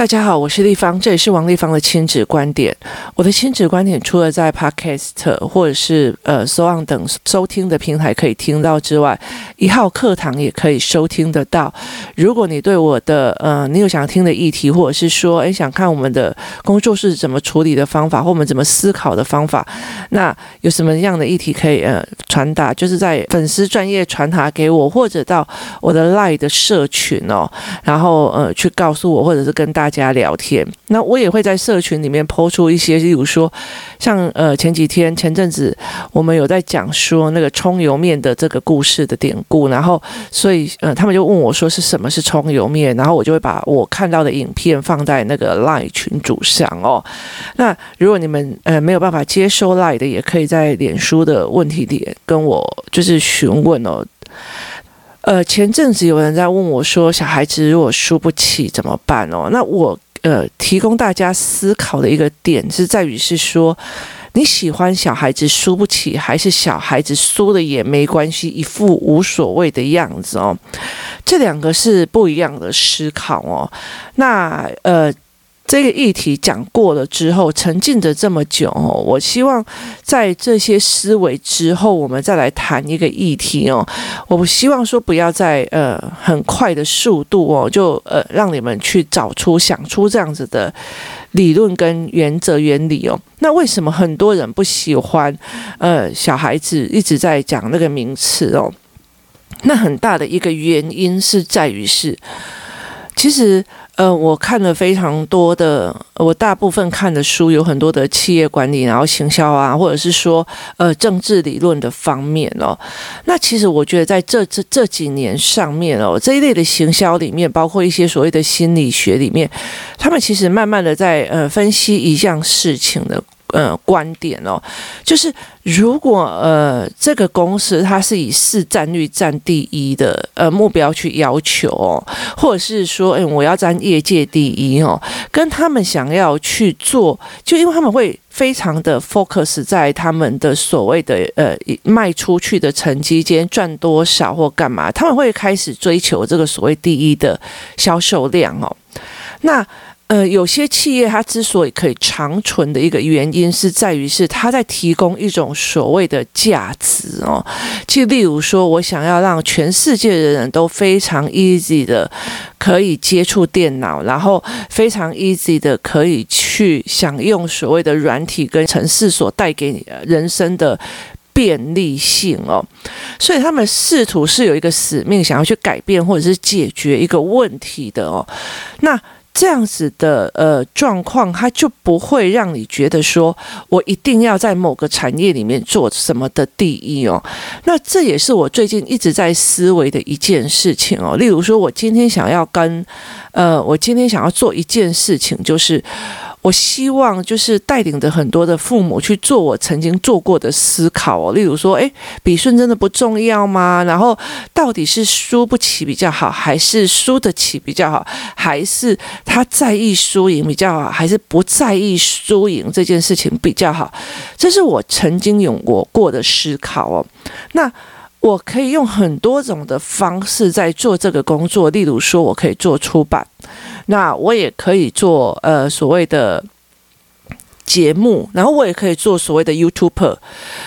大家好，我是丽芳，这里是王丽芳的亲子观点。我的亲子观点除了在 Podcast 或者是呃 So On 等收听的平台可以听到之外，一号课堂也可以收听得到。如果你对我的呃，你有想听的议题，或者是说，诶，想看我们的工作室怎么处理的方法，或我们怎么思考的方法，那有什么样的议题可以呃传达，就是在粉丝专业传达给我，或者到我的 Line 的社群哦，然后呃去告诉我，或者是跟大家聊天，那我也会在社群里面抛出一些，例如说，像呃前几天前阵子我们有在讲说那个葱油面的这个故事的典故，然后所以呃他们就问我说是什么是葱油面，然后我就会把我看到的影片放在那个 Line 群组上哦。那如果你们呃没有办法接收 Line 的，也可以在脸书的问题点跟我就是询问哦。呃，前阵子有人在问我说，小孩子如果输不起怎么办哦？那我呃提供大家思考的一个点是在于是说，你喜欢小孩子输不起，还是小孩子输了也没关系，一副无所谓的样子哦？这两个是不一样的思考哦。那呃。这个议题讲过了之后，沉浸着这么久哦，我希望在这些思维之后，我们再来谈一个议题哦。我不希望说不要在呃很快的速度哦，就呃让你们去找出想出这样子的理论跟原则原理哦。那为什么很多人不喜欢呃小孩子一直在讲那个名词哦？那很大的一个原因是在于是，其实。呃，我看了非常多的，我大部分看的书有很多的企业管理，然后行销啊，或者是说呃政治理论的方面哦。那其实我觉得在这这这几年上面哦，这一类的行销里面，包括一些所谓的心理学里面，他们其实慢慢的在呃分析一项事情的。呃，观点哦，就是如果呃这个公司它是以市占率占第一的呃目标去要求哦，或者是说，哎，我要占业界第一哦，跟他们想要去做，就因为他们会非常的 focus 在他们的所谓的呃卖出去的成绩间赚多少或干嘛，他们会开始追求这个所谓第一的销售量哦，那。呃，有些企业它之所以可以长存的一个原因，是在于是它在提供一种所谓的价值哦。就例如说，我想要让全世界的人都非常 easy 的可以接触电脑，然后非常 easy 的可以去享用所谓的软体跟城市所带给你的人生的便利性哦。所以他们试图是有一个使命，想要去改变或者是解决一个问题的哦。那这样子的呃状况，它就不会让你觉得说我一定要在某个产业里面做什么的第一哦。那这也是我最近一直在思维的一件事情哦。例如说，我今天想要跟呃，我今天想要做一件事情，就是。我希望就是带领着很多的父母去做我曾经做过的思考哦，例如说，诶，比顺真的不重要吗？然后到底是输不起比较好，还是输得起比较好？还是他在意输赢比较好，还是不在意输赢这件事情比较好？这是我曾经有过过的思考哦。那我可以用很多种的方式在做这个工作，例如说，我可以做出版。那我也可以做呃所谓的节目，然后我也可以做所谓的 YouTuber，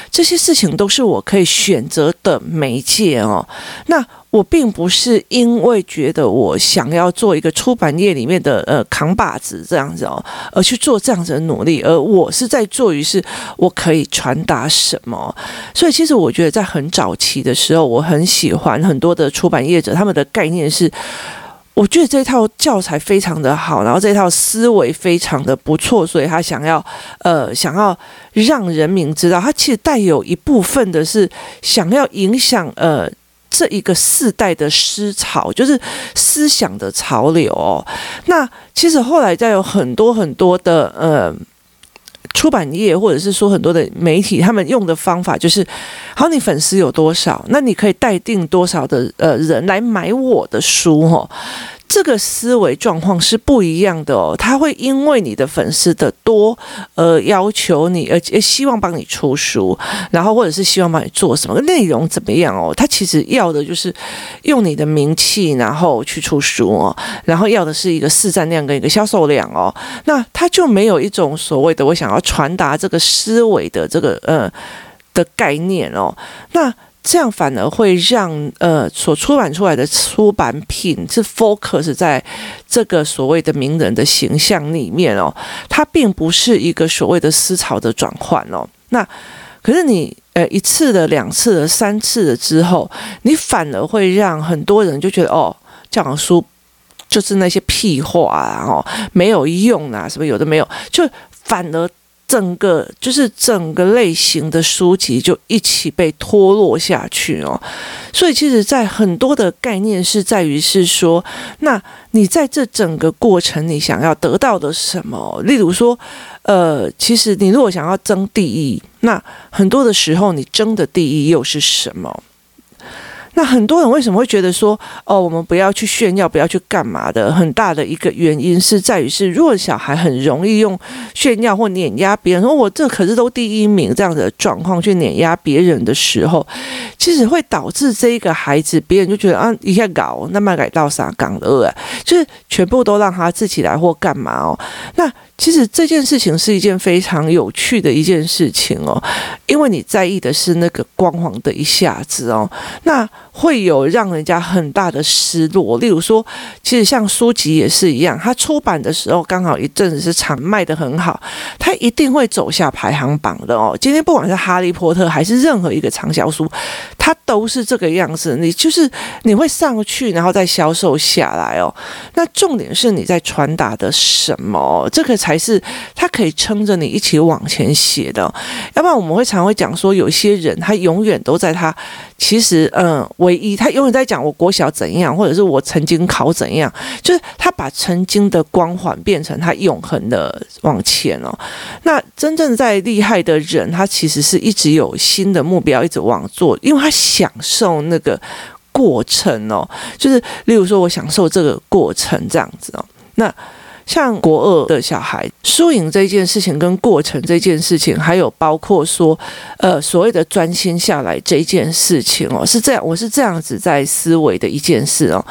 这些事情都是我可以选择的媒介哦。那我并不是因为觉得我想要做一个出版业里面的呃扛把子这样子哦，而去做这样子的努力，而我是在做于是我可以传达什么。所以其实我觉得在很早期的时候，我很喜欢很多的出版业者，他们的概念是。我觉得这套教材非常的好，然后这套思维非常的不错，所以他想要呃想要让人民知道，他其实带有一部分的是想要影响呃这一个世代的思潮，就是思想的潮流哦。那其实后来在有很多很多的呃。出版业或者是说很多的媒体，他们用的方法就是：好，你粉丝有多少，那你可以带定多少的呃人来买我的书哦。这个思维状况是不一样的哦。他会因为你的粉丝的多，而要求你，而且希望帮你出书，然后或者是希望帮你做什么内容怎么样哦。他其实要的就是用你的名气，然后去出书哦，然后要的是一个市占量跟一个销售量哦。那他就没有一种所谓的我想要传达这个思维的这个呃的概念哦。那这样反而会让呃所出版出来的出版品是 focus 在这个所谓的名人的形象里面哦，它并不是一个所谓的思潮的转换哦。那可是你呃一次的、两次的、三次的之后，你反而会让很多人就觉得哦，这样书就是那些屁话啊，哦，没有用啊，什么有的没有，就反而。整个就是整个类型的书籍就一起被脱落下去哦，所以其实，在很多的概念是在于是说，那你在这整个过程，你想要得到的什么？例如说，呃，其实你如果想要争第一，那很多的时候，你争的第一又是什么？那很多人为什么会觉得说，哦，我们不要去炫耀，不要去干嘛的？很大的一个原因是在于是，如果小孩很容易用炫耀或碾压别人，说我这可是都第一名这样的状况去碾压别人的时候，其实会导致这一个孩子，别人就觉得啊，一下搞那么改到啥港的，就是全部都让他自己来或干嘛哦，那。其实这件事情是一件非常有趣的一件事情哦，因为你在意的是那个光环的一下子哦，那会有让人家很大的失落。例如说，其实像书籍也是一样，它出版的时候刚好一阵子是场卖得很好，它一定会走下排行榜的哦。今天不管是哈利波特还是任何一个畅销书，它都是这个样子。你就是你会上去，然后再销售下来哦。那重点是你在传达的什么？这个。才是他可以撑着你一起往前写的，要不然我们会常会讲说，有些人他永远都在他其实嗯，唯一他永远在讲我国小怎样，或者是我曾经考怎样，就是他把曾经的光环变成他永恒的往前哦。那真正在厉害的人，他其实是一直有新的目标，一直往做，因为他享受那个过程哦，就是例如说我享受这个过程这样子哦，那。像国二的小孩，输赢这件事情跟过程这件事情，还有包括说，呃，所谓的专心下来这件事情哦，是这样，我是这样子在思维的一件事哦。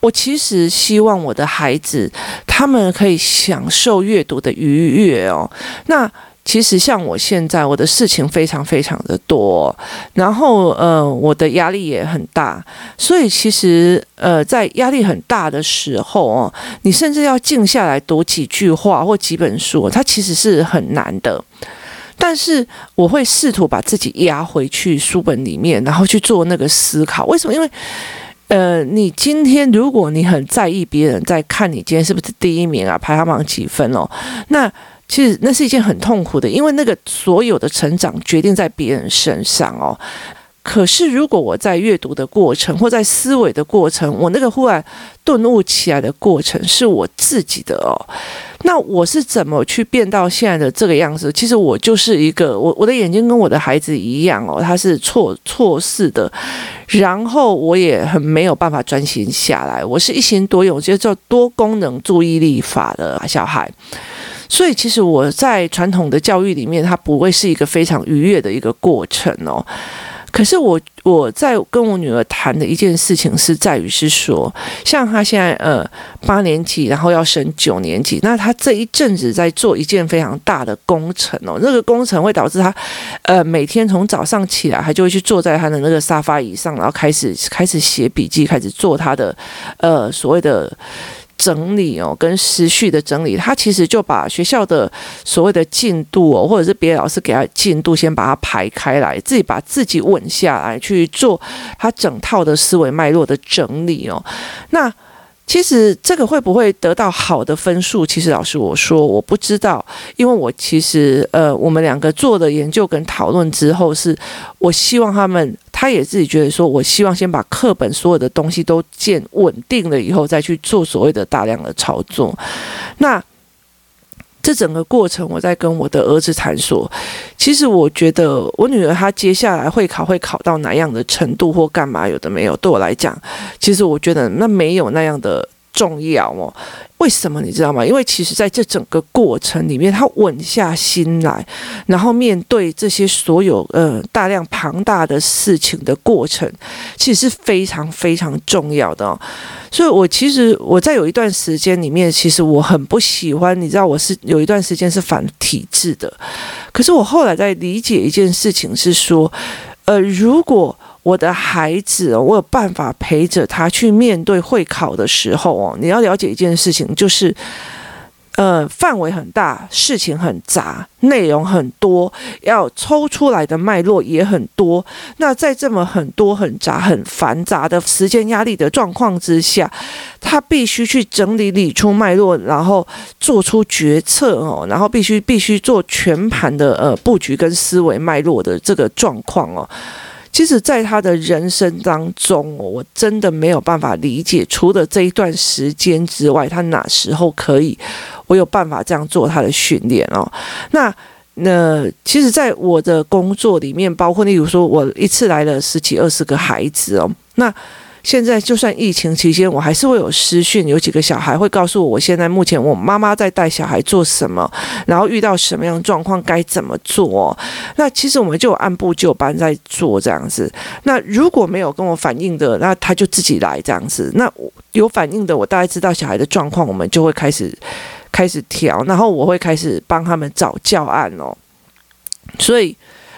我其实希望我的孩子他们可以享受阅读的愉悦哦。那。其实像我现在，我的事情非常非常的多，然后呃，我的压力也很大，所以其实呃，在压力很大的时候哦，你甚至要静下来读几句话或几本书，它其实是很难的。但是我会试图把自己压回去书本里面，然后去做那个思考。为什么？因为呃，你今天如果你很在意别人在看你今天是不是第一名啊，排行榜几分哦，那。其实那是一件很痛苦的，因为那个所有的成长决定在别人身上哦。可是如果我在阅读的过程或在思维的过程，我那个忽然顿悟起来的过程是我自己的哦。那我是怎么去变到现在的这个样子？其实我就是一个我我的眼睛跟我的孩子一样哦，他是错错视的，然后我也很没有办法专心下来。我是一心多用，就叫多功能注意力法的小孩。所以，其实我在传统的教育里面，它不会是一个非常愉悦的一个过程哦。可是我我在跟我女儿谈的一件事情是在于是说，像她现在呃八年级，然后要升九年级，那她这一阵子在做一件非常大的工程哦。那个工程会导致她呃每天从早上起来，她就会去坐在她的那个沙发椅上，然后开始开始写笔记，开始做她的呃所谓的。整理哦，跟时序的整理，他其实就把学校的所谓的进度哦，或者是别的老师给他进度，先把它排开来，自己把自己稳下来去做他整套的思维脉络的整理哦。那其实这个会不会得到好的分数？其实老师我说我不知道，因为我其实呃，我们两个做的研究跟讨论之后，是我希望他们。他也自己觉得说，我希望先把课本所有的东西都建稳定了以后，再去做所谓的大量的操作。那这整个过程，我在跟我的儿子谈说，其实我觉得我女儿她接下来会考会考到哪样的程度或干嘛，有的没有，对我来讲，其实我觉得那没有那样的重要哦。为什么你知道吗？因为其实在这整个过程里面，他稳下心来，然后面对这些所有呃大量庞大的事情的过程，其实是非常非常重要的。所以，我其实我在有一段时间里面，其实我很不喜欢，你知道，我是有一段时间是反体制的。可是我后来在理解一件事情，是说，呃，如果我的孩子，我有办法陪着他去面对会考的时候哦。你要了解一件事情，就是，呃，范围很大，事情很杂，内容很多，要抽出来的脉络也很多。那在这么很多、很杂、很繁杂的时间压力的状况之下，他必须去整理、理出脉络，然后做出决策哦，然后必须必须做全盘的呃布局跟思维脉络的这个状况哦。其实，在他的人生当中，我真的没有办法理解，除了这一段时间之外，他哪时候可以，我有办法这样做他的训练哦。那那其实，在我的工作里面，包括例如说，我一次来了十几二十个孩子哦，那。现在就算疫情期间，我还是会有私讯，有几个小孩会告诉我，我现在目前我妈妈在带小孩做什么，然后遇到什么样的状况该怎么做。那其实我们就按部就班在做这样子。那如果没有跟我反映的，那他就自己来这样子。那有反应的，我大概知道小孩的状况，我们就会开始开始调，然后我会开始帮他们找教案哦。所以，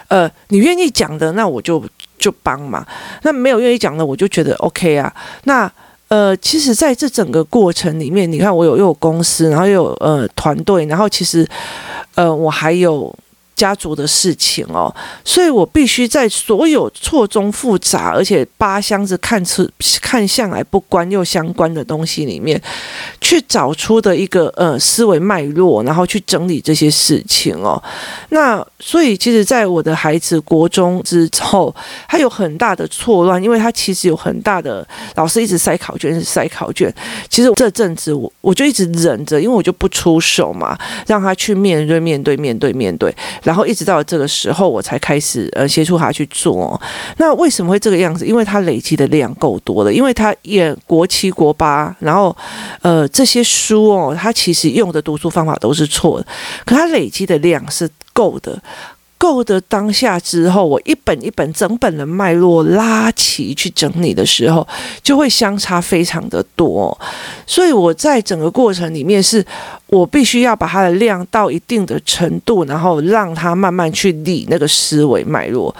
呃，你愿意讲的，那我就。就帮嘛，那没有愿意讲的，我就觉得 OK 啊。那呃，其实在这整个过程里面，你看我有又有公司，然后又有呃团队，然后其实呃我还有。家族的事情哦，所以我必须在所有错综复杂，而且八箱子看似看向来不关又相关的东西里面，去找出的一个呃思维脉络，然后去整理这些事情哦。那所以其实，在我的孩子国中之后，他有很大的错乱，因为他其实有很大的老师一直塞考卷，一直塞考卷。其实这阵子我我就一直忍着，因为我就不出手嘛，让他去面对面对面对面对。然后一直到这个时候，我才开始呃协助他去做。那为什么会这个样子？因为他累积的量够多了，因为他也国七国八，然后呃这些书哦，他其实用的读书方法都是错的，可他累积的量是够的。够的当下之后，我一本一本整本的脉络拉齐去整理的时候，就会相差非常的多。所以我在整个过程里面，是我必须要把它的量到一定的程度，然后让它慢慢去理那个思维脉络。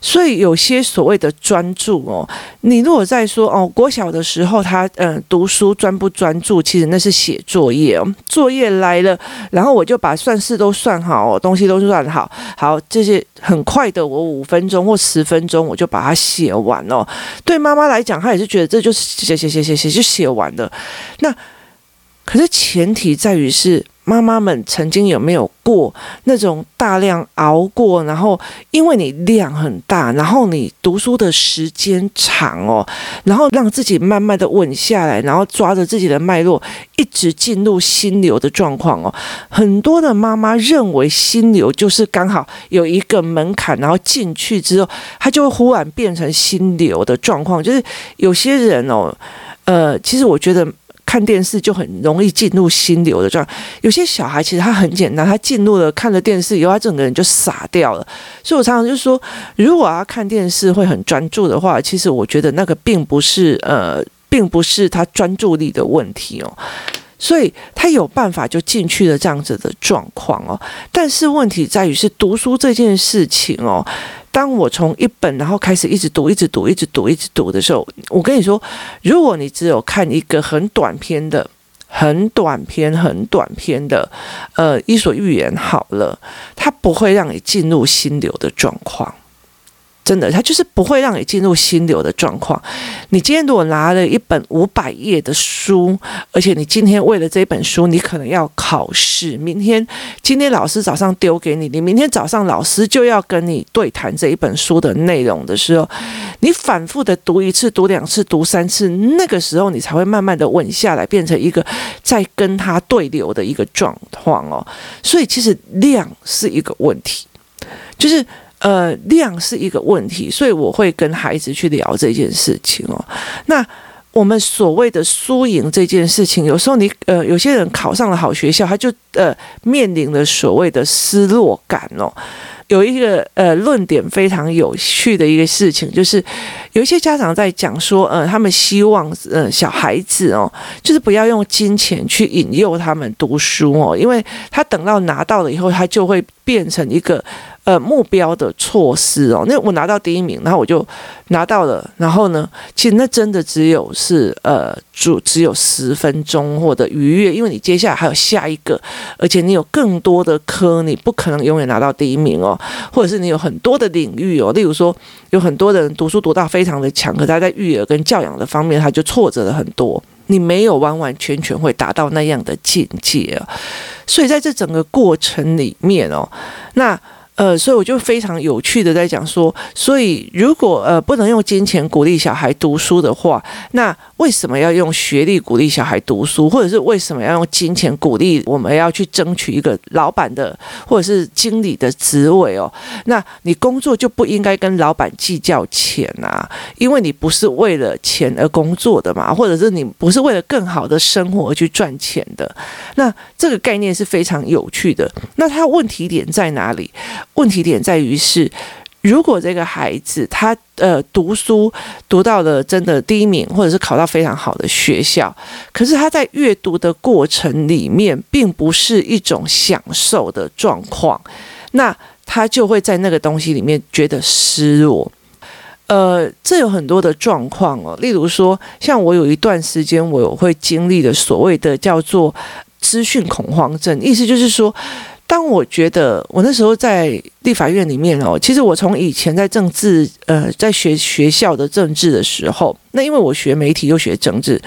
所以有些所谓的专注哦，你如果在说哦，国小的时候他嗯、读书专不专注，其实那是写作业哦，作业来了，然后我就把算式都算好，东西都算好，好这些很快的，我五分钟或十分钟我就把它写完哦。对妈妈来讲，她也是觉得这就是写写写写写就写完了。那可是前提在于是。妈妈们曾经有没有过那种大量熬过，然后因为你量很大，然后你读书的时间长哦，然后让自己慢慢的稳下来，然后抓着自己的脉络，一直进入心流的状况哦。很多的妈妈认为心流就是刚好有一个门槛，然后进去之后，她就会忽然变成心流的状况。就是有些人哦，呃，其实我觉得。看电视就很容易进入心流的状态。有些小孩其实他很简单，他进入了看了电视以后，他整个人就傻掉了。所以我常常就说，如果要看电视会很专注的话，其实我觉得那个并不是呃，并不是他专注力的问题哦。所以他有办法就进去了这样子的状况哦。但是问题在于是读书这件事情哦。当我从一本然后开始一直读，一直读，一直读，一直读的时候，我跟你说，如果你只有看一个很短篇的、很短篇、很短篇的，呃，《伊索寓言》好了，它不会让你进入心流的状况。真的，他就是不会让你进入心流的状况。你今天如果拿了一本五百页的书，而且你今天为了这本书，你可能要考试。明天，今天老师早上丢给你，你明天早上老师就要跟你对谈这一本书的内容的时候，你反复的读一次、读两次、读三次，那个时候你才会慢慢的稳下来，变成一个在跟他对流的一个状况哦。所以其实量是一个问题，就是。呃，量是一个问题，所以我会跟孩子去聊这件事情哦。那我们所谓的输赢这件事情，有时候你呃，有些人考上了好学校，他就呃面临了所谓的失落感哦。有一个呃论点非常有趣的一个事情，就是有一些家长在讲说，呃，他们希望呃小孩子哦，就是不要用金钱去引诱他们读书哦，因为他等到拿到了以后，他就会变成一个。呃，目标的措施哦，那我拿到第一名，然后我就拿到了，然后呢，其实那真的只有是呃，只只有十分钟或者愉悦，因为你接下来还有下一个，而且你有更多的科，你不可能永远拿到第一名哦，或者是你有很多的领域哦，例如说有很多的人读书读到非常的强，可他在育儿跟教养的方面他就挫折了很多，你没有完完全全会达到那样的境界哦，所以在这整个过程里面哦，那。呃，所以我就非常有趣的在讲说，所以如果呃不能用金钱鼓励小孩读书的话，那为什么要用学历鼓励小孩读书，或者是为什么要用金钱鼓励我们要去争取一个老板的或者是经理的职位哦？那你工作就不应该跟老板计较钱啊，因为你不是为了钱而工作的嘛，或者是你不是为了更好的生活而去赚钱的。那这个概念是非常有趣的。那它问题点在哪里？问题点在于是，如果这个孩子他呃读书读到了真的第一名，或者是考到非常好的学校，可是他在阅读的过程里面，并不是一种享受的状况，那他就会在那个东西里面觉得失落。呃，这有很多的状况哦，例如说，像我有一段时间，我会经历的所谓的叫做资讯恐慌症，意思就是说。当我觉得我那时候在立法院里面哦，其实我从以前在政治呃，在学学校的政治的时候，那因为我学媒体又学政治，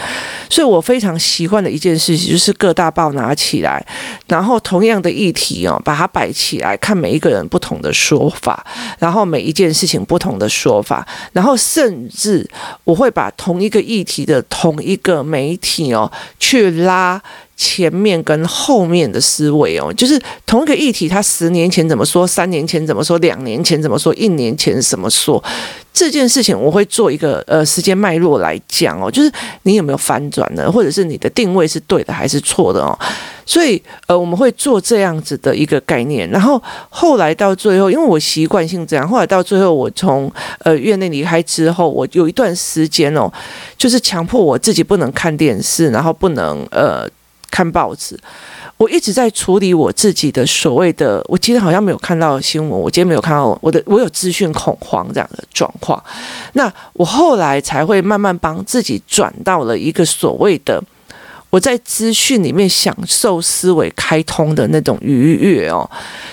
所以我非常习惯的一件事情就是各大报拿起来，然后同样的议题哦，把它摆起来看每一个人不同的说法，然后每一件事情不同的说法，然后甚至我会把同一个议题的同一个媒体哦去拉。前面跟后面的思维哦，就是同一个议题，他十年前怎么说，三年前怎么说，两年前怎么说，一年前怎么说，这件事情我会做一个呃时间脉络来讲哦，就是你有没有翻转呢，或者是你的定位是对的还是错的哦，所以呃我们会做这样子的一个概念，然后后来到最后，因为我习惯性这样，后来到最后我从呃院内离开之后，我有一段时间哦，就是强迫我自己不能看电视，然后不能呃。看报纸，我一直在处理我自己的所谓的，我今天好像没有看到新闻，我今天没有看到我的，我有资讯恐慌这样的状况。那我后来才会慢慢帮自己转到了一个所谓的。我在资讯里面享受思维开通的那种愉悦哦，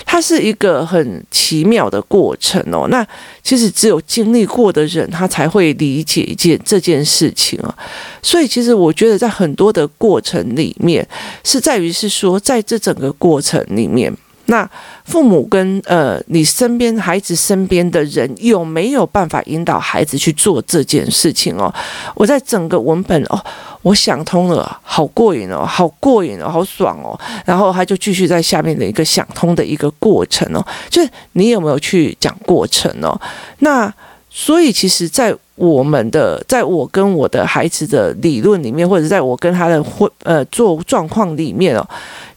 它是一个很奇妙的过程哦。那其实只有经历过的人，他才会理解一件这件事情啊。所以其实我觉得，在很多的过程里面，是在于是说，在这整个过程里面。那父母跟呃你身边孩子身边的人有没有办法引导孩子去做这件事情哦？我在整个文本哦，我想通了，好过瘾哦，好过瘾哦，好爽哦。然后他就继续在下面的一个想通的一个过程哦，就是你有没有去讲过程哦？那所以其实，在我们的，在我跟我的孩子的理论里面，或者在我跟他的会呃做状况里面哦。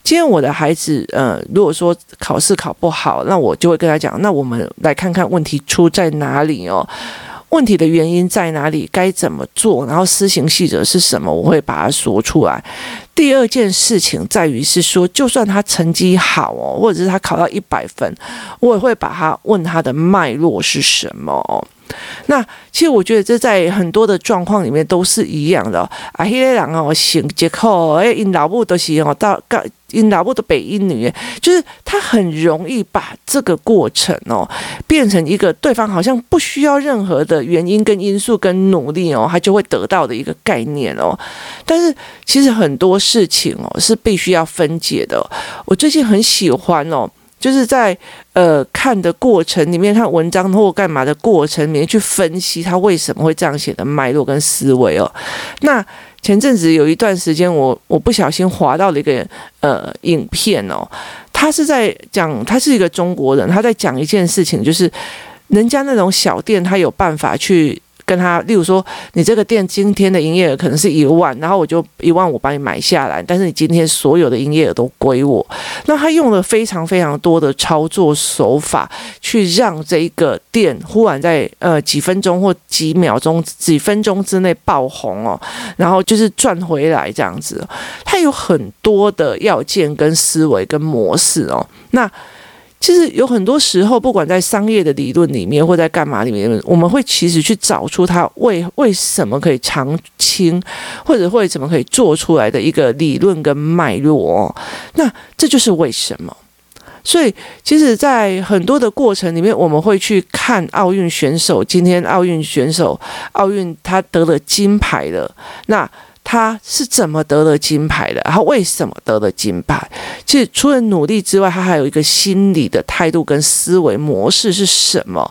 今天我的孩子，呃，如果说考试考不好，那我就会跟他讲，那我们来看看问题出在哪里哦，问题的原因在哪里，该怎么做，然后施行细则是什么，我会把它说出来。第二件事情在于是说，就算他成绩好哦，或者是他考到一百分，我也会把他问他的脉络是什么。那其实我觉得这在很多的状况里面都是一样的。啊，那个人哦，性格好，哎，因老母都是哦，到到因老母的北一女，就是他很容易把这个过程哦，变成一个对方好像不需要任何的原因跟因素跟努力哦，他就会得到的一个概念哦。但是其实很多事情哦是必须要分解的。我最近很喜欢哦。就是在呃看的过程里面，看文章或干嘛的过程里面去分析他为什么会这样写的脉络跟思维哦。那前阵子有一段时间，我我不小心划到了一个呃影片哦，他是在讲，他是一个中国人，他在讲一件事情，就是人家那种小店，他有办法去。跟他，例如说，你这个店今天的营业额可能是一万，然后我就一万五把你买下来，但是你今天所有的营业额都归我。那他用了非常非常多的操作手法，去让这一个店忽然在呃几分钟或几秒钟、几分钟之内爆红哦，然后就是赚回来这样子。他有很多的要件跟思维跟模式哦，那。其实有很多时候，不管在商业的理论里面，或在干嘛里面，我们会其实去找出它为为什么可以长青，或者会怎么可以做出来的一个理论跟脉络。那这就是为什么。所以，其实，在很多的过程里面，我们会去看奥运选手。今天奥运选手，奥运他得了金牌了，那。他是怎么得了金牌的？然后为什么得了金牌？其实除了努力之外，他还有一个心理的态度跟思维模式是什么？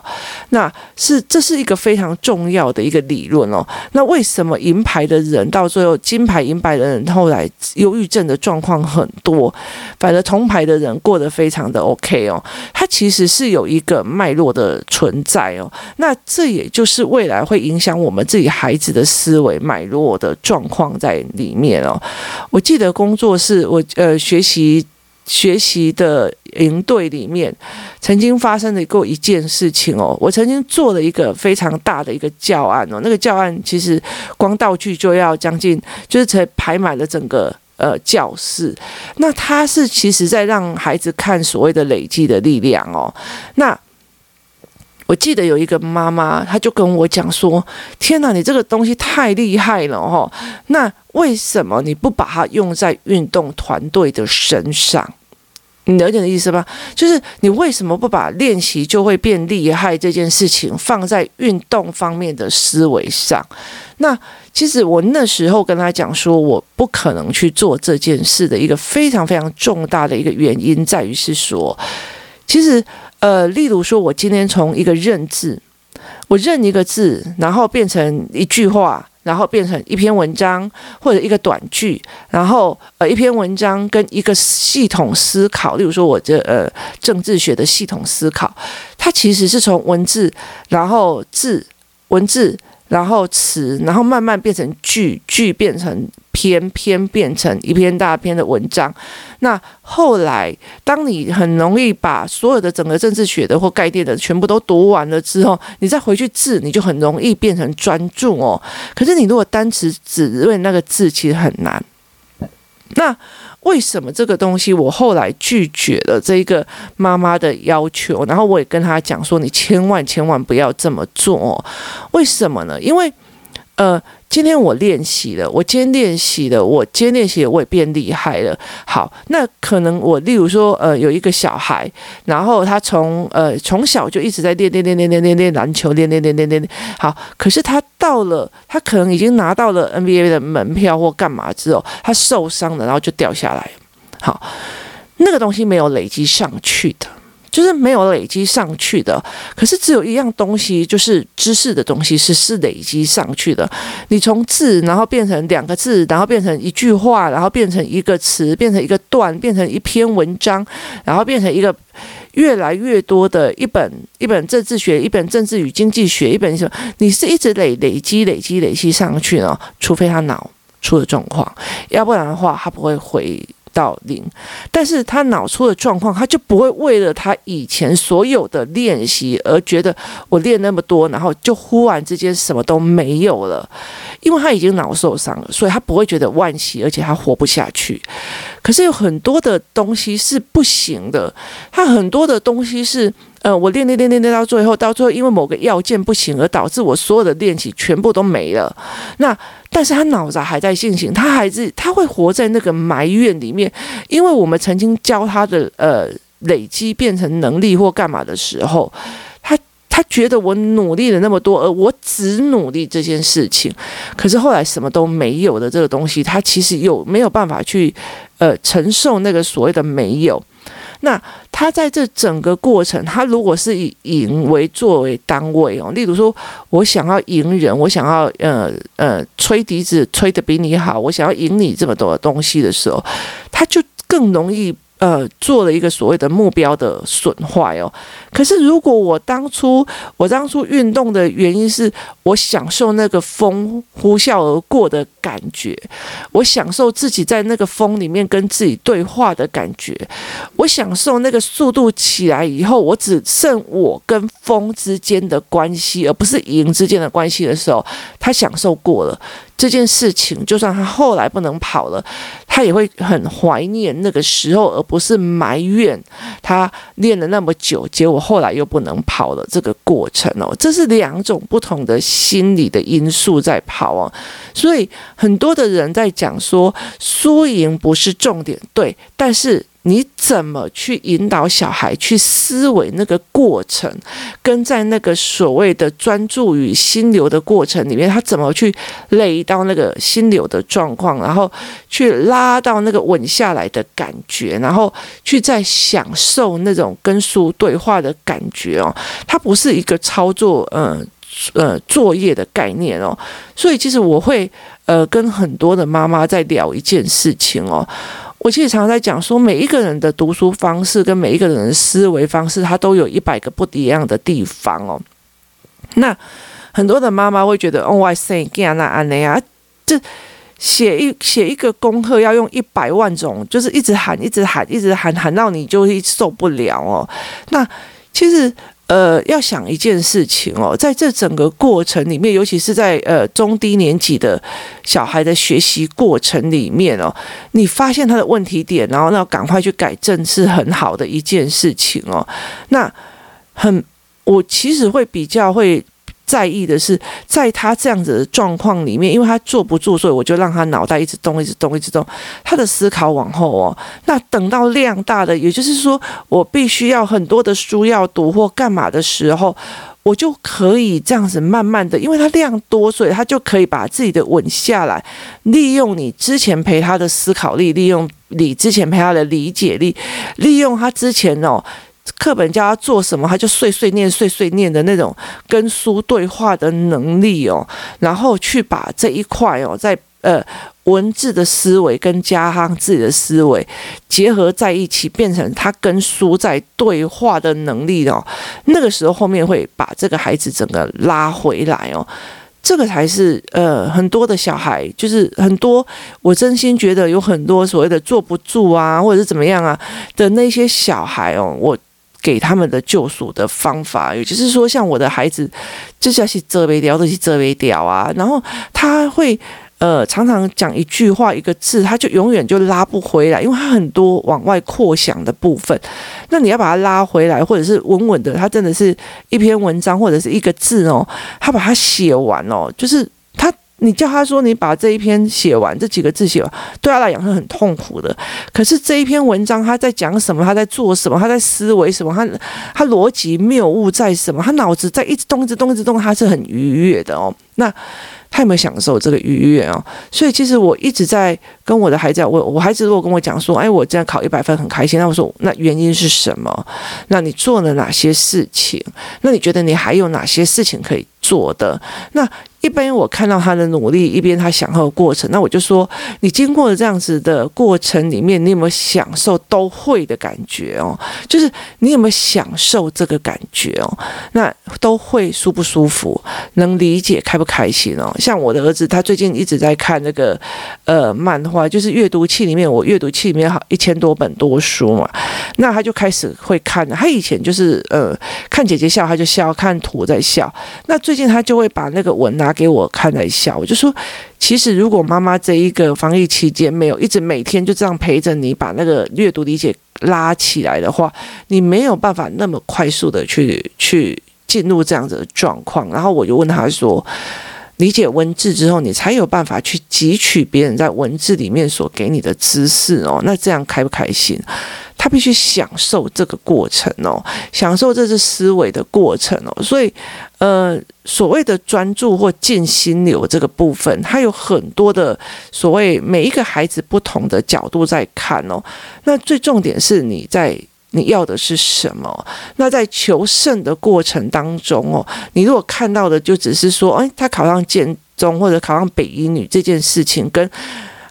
那是这是一个非常重要的一个理论哦。那为什么银牌的人到最后金牌、银牌的人后来忧郁症的状况很多，反而铜牌的人过得非常的 OK 哦？他其实是有一个脉络的存在哦。那这也就是未来会影响我们自己孩子的思维脉络的状况。放在里面哦，我记得工作室我呃学习学习的营队里面曾经发生的过一件事情哦，我曾经做了一个非常大的一个教案哦，那个教案其实光道具就要将近，就是才排满了整个呃教室，那他是其实在让孩子看所谓的累积的力量哦，那。我记得有一个妈妈，她就跟我讲说：“天哪，你这个东西太厉害了哦！那为什么你不把它用在运动团队的身上？你了解的意思吧？就是你为什么不把练习就会变厉害这件事情放在运动方面的思维上？那其实我那时候跟她讲说，我不可能去做这件事的一个非常非常重大的一个原因，在于是说，其实。呃，例如说，我今天从一个认字，我认一个字，然后变成一句话，然后变成一篇文章或者一个短句，然后呃一篇文章跟一个系统思考，例如说我这呃政治学的系统思考，它其实是从文字，然后字，文字。然后词，然后慢慢变成句，句变成篇，篇变成一篇大篇的文章。那后来，当你很容易把所有的整个政治学的或概念的全部都读完了之后，你再回去字，你就很容易变成专注哦。可是你如果单词只认那个字，其实很难。那为什么这个东西我后来拒绝了这一个妈妈的要求？然后我也跟她讲说，你千万千万不要这么做哦。为什么呢？因为呃。今天我练习了，我今天练习了，我今天练习了，我也变厉害了。好，那可能我例如说，呃，有一个小孩，然后他从呃从小就一直在练练练练练练练篮球，练练练练练练。好，可是他到了，他可能已经拿到了 NBA 的门票或干嘛之后，他受伤了，然后就掉下来。好，那个东西没有累积上去的。就是没有累积上去的，可是只有一样东西，就是知识的东西是是累积上去的。你从字，然后变成两个字，然后变成一句话，然后变成一个词，变成一个段，变成一篇文章，然后变成一个越来越多的一本一本政治学，一本政治与经济学，一本什么？你是一直累累积累积累积上去呢？除非他脑出了状况，要不然的话，他不会回。到零，但是他脑出的状况，他就不会为了他以前所有的练习而觉得我练那么多，然后就忽然之间什么都没有了，因为他已经脑受伤了，所以他不会觉得惋惜，而且他活不下去。可是有很多的东西是不行的，他很多的东西是。呃，我练练练练练到最后，到最后因为某个要件不行而导致我所有的练习全部都没了。那但是他脑子还在进行，他还是他会活在那个埋怨里面，因为我们曾经教他的呃累积变成能力或干嘛的时候，他他觉得我努力了那么多，而我只努力这件事情，可是后来什么都没有的这个东西，他其实有没有办法去呃承受那个所谓的没有？那他在这整个过程，他如果是以赢为作为单位哦，例如说，我想要赢人，我想要呃呃吹笛子吹得比你好，我想要赢你这么多东西的时候，他就更容易呃做了一个所谓的目标的损坏哦。可是如果我当初我当初运动的原因是我享受那个风呼啸而过的感觉，我享受自己在那个风里面跟自己对话的感觉，我享受那个速度起来以后，我只剩我跟风之间的关系，而不是赢之间的关系的时候，他享受过了。这件事情，就算他后来不能跑了，他也会很怀念那个时候，而不是埋怨他练了那么久，结果后来又不能跑了这个过程哦。这是两种不同的心理的因素在跑哦。所以很多的人在讲说，输赢不是重点，对，但是。你怎么去引导小孩去思维那个过程，跟在那个所谓的专注于心流的过程里面，他怎么去累到那个心流的状况，然后去拉到那个稳下来的感觉，然后去再享受那种跟书对话的感觉哦。它不是一个操作，嗯呃，呃作业的概念哦。所以其实我会呃跟很多的妈妈在聊一件事情哦。我其实常常在讲说，每一个人的读书方式跟每一个人的思维方式，它都有一百个不一样的地方哦。那很多的妈妈会觉得，哦，哇塞，这样那安那呀，这写一写一个功课要用一百万种，就是一直喊，一直喊，一直喊，喊到你就会受不了哦。那其实。呃，要想一件事情哦，在这整个过程里面，尤其是在呃中低年级的小孩的学习过程里面哦，你发现他的问题点，然后要赶快去改正，是很好的一件事情哦。那很，我其实会比较会。在意的是，在他这样子的状况里面，因为他坐不住，所以我就让他脑袋一直动，一直动，一直动，他的思考往后哦。那等到量大的，也就是说，我必须要很多的书要读或干嘛的时候，我就可以这样子慢慢的，因为他量多，所以他就可以把自己的稳下来，利用你之前陪他的思考力，利用你之前陪他的理解力，利用他之前哦。课本叫他做什么，他就碎碎念、碎碎念的那种跟书对话的能力哦，然后去把这一块哦，在呃文字的思维跟加上自己的思维结合在一起，变成他跟书在对话的能力哦。那个时候后面会把这个孩子整个拉回来哦，这个才是呃很多的小孩，就是很多我真心觉得有很多所谓的坐不住啊，或者是怎么样啊的那些小孩哦，我。给他们的救赎的方法，也就是说，像我的孩子，就是要去遮微掉，都去遮微掉啊。然后他会呃常常讲一句话一个字，他就永远就拉不回来，因为他很多往外扩想的部分。那你要把他拉回来，或者是稳稳的，他真的是一篇文章或者是一个字哦，他把它写完哦，就是。你叫他说，你把这一篇写完，这几个字写完，对他来讲是很痛苦的。可是这一篇文章他在讲什么？他在做什么？他在思维什么？他他逻辑谬误在什么？他脑子在一直动，一直动，一直动，他是很愉悦的哦。那。他有没有享受这个愉悦哦？所以其实我一直在跟我的孩子，我我孩子如果跟我讲说，哎，我这样考一百分很开心，那我说，那原因是什么？那你做了哪些事情？那你觉得你还有哪些事情可以做的？那一边我看到他的努力，一边他享受的过程，那我就说，你经过了这样子的过程里面，你有没有享受都会的感觉哦？就是你有没有享受这个感觉哦？那都会舒不舒服？能理解开不开心哦？像我的儿子，他最近一直在看那个呃漫画，就是阅读器里面，我阅读器里面好一千多本多书嘛，那他就开始会看。他以前就是呃看姐姐笑他就笑，看图在笑。那最近他就会把那个文拿他给我看了一下。我就说，其实如果妈妈这一个防疫期间没有一直每天就这样陪着你，把那个阅读理解拉起来的话，你没有办法那么快速的去去进入这样子的状况。然后我就问他说。理解文字之后，你才有办法去汲取别人在文字里面所给你的知识哦。那这样开不开心？他必须享受这个过程哦，享受这是思维的过程哦。所以，呃，所谓的专注或静心流这个部分，它有很多的所谓每一个孩子不同的角度在看哦。那最重点是你在。你要的是什么？那在求胜的过程当中哦，你如果看到的就只是说，哎，他考上建中或者考上北一女这件事情，跟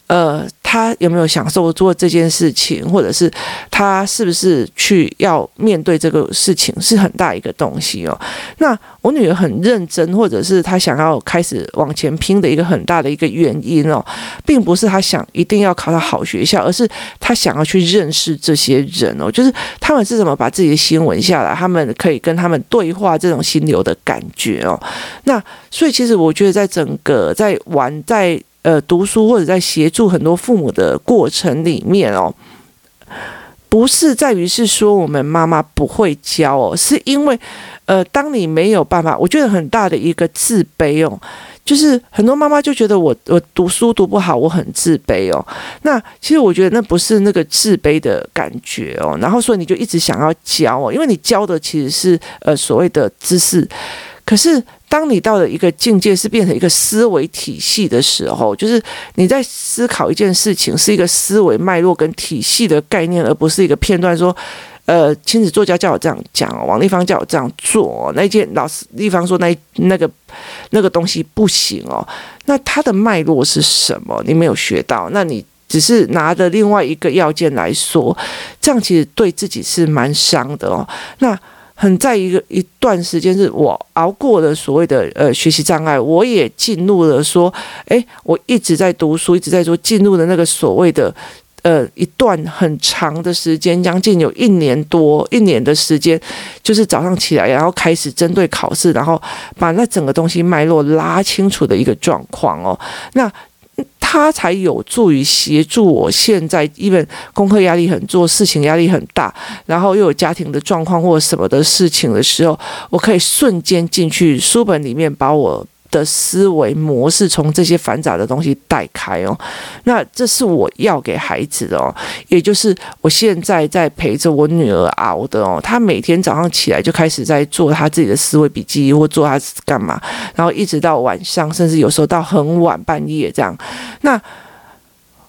呃，他有没有享受做这件事情，或者是他是不是去要面对这个事情，是很大一个东西哦。那我女儿很认真，或者是她想要开始往前拼的一个很大的一个原因哦，并不是她想一定要考到好学校，而是她想要去认识这些人哦，就是他们是怎么把自己的心稳下来，他们可以跟他们对话这种心流的感觉哦。那所以其实我觉得，在整个在玩在呃读书或者在协助很多父母的过程里面哦，不是在于是说我们妈妈不会教哦，是因为呃，当你没有办法，我觉得很大的一个自卑哦，就是很多妈妈就觉得我我读书读不好，我很自卑哦。那其实我觉得那不是那个自卑的感觉哦，然后所以你就一直想要教哦，因为你教的其实是呃所谓的知识。可是，当你到了一个境界，是变成一个思维体系的时候，就是你在思考一件事情，是一个思维脉络跟体系的概念，而不是一个片段。说，呃，亲子作家叫我这样讲，王丽芳叫我这样做，那件老师丽芳说那那个那个东西不行哦。那它的脉络是什么？你没有学到，那你只是拿着另外一个要件来说，这样其实对自己是蛮伤的哦。那。很在一个一段时间，是我熬过了所谓的呃学习障碍，我也进入了说，诶，我一直在读书，一直在说，进入了那个所谓的呃一段很长的时间，将近有一年多一年的时间，就是早上起来，然后开始针对考试，然后把那整个东西脉络拉清楚的一个状况哦，那。他才有助于协助我现在，因为功课压力很，做事情压力很大，然后又有家庭的状况或什么的事情的时候，我可以瞬间进去书本里面把我。的思维模式从这些繁杂的东西带开哦，那这是我要给孩子的哦，也就是我现在在陪着我女儿熬的哦，她每天早上起来就开始在做她自己的思维笔记或做她干嘛，然后一直到晚上，甚至有时候到很晚半夜这样，那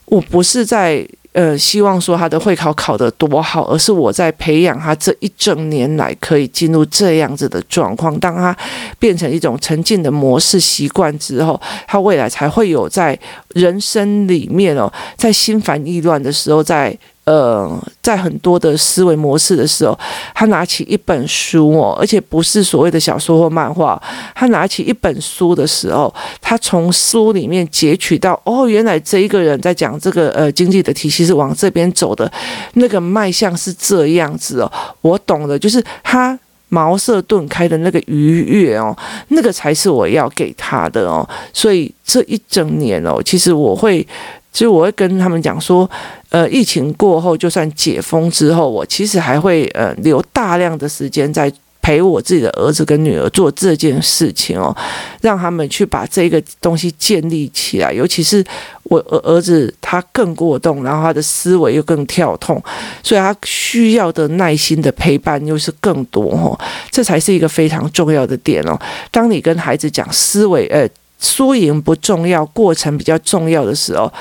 我不是在。呃，希望说他的会考考得多好，而是我在培养他这一整年来可以进入这样子的状况。当他变成一种沉浸的模式习惯之后，他未来才会有在人生里面哦，在心烦意乱的时候，在。呃，在很多的思维模式的时候，他拿起一本书哦，而且不是所谓的小说或漫画，他拿起一本书的时候，他从书里面截取到哦，原来这一个人在讲这个呃经济的体系是往这边走的，那个脉象是这样子哦，我懂了，就是他茅塞顿开的那个愉悦哦，那个才是我要给他的哦，所以这一整年哦，其实我会。所以我会跟他们讲说，呃，疫情过后，就算解封之后，我其实还会呃留大量的时间在陪我自己的儿子跟女儿做这件事情哦，让他们去把这个东西建立起来。尤其是我儿儿子，他更过动，然后他的思维又更跳动，所以他需要的耐心的陪伴又是更多哦。这才是一个非常重要的点哦。当你跟孩子讲思维，呃。输赢不重要，过程比较重要的时候，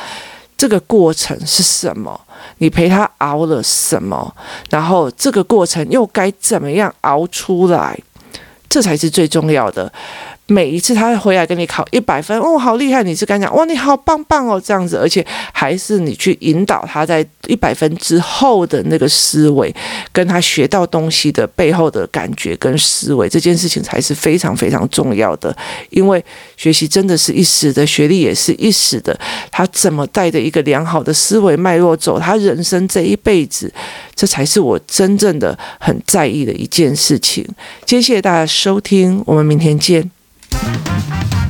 这个过程是什么？你陪他熬了什么？然后这个过程又该怎么样熬出来？这才是最重要的。每一次他回来跟你考一百分，哦，好厉害！你是刚讲，哇，你好棒棒哦，这样子，而且还是你去引导他在一百分之后的那个思维，跟他学到东西的背后的感觉跟思维，这件事情才是非常非常重要的。因为学习真的是一时的，学历也是一时的，他怎么带着一个良好的思维脉络走，他人生这一辈子，这才是我真正的很在意的一件事情。谢谢大家收听，我们明天见。Thank you.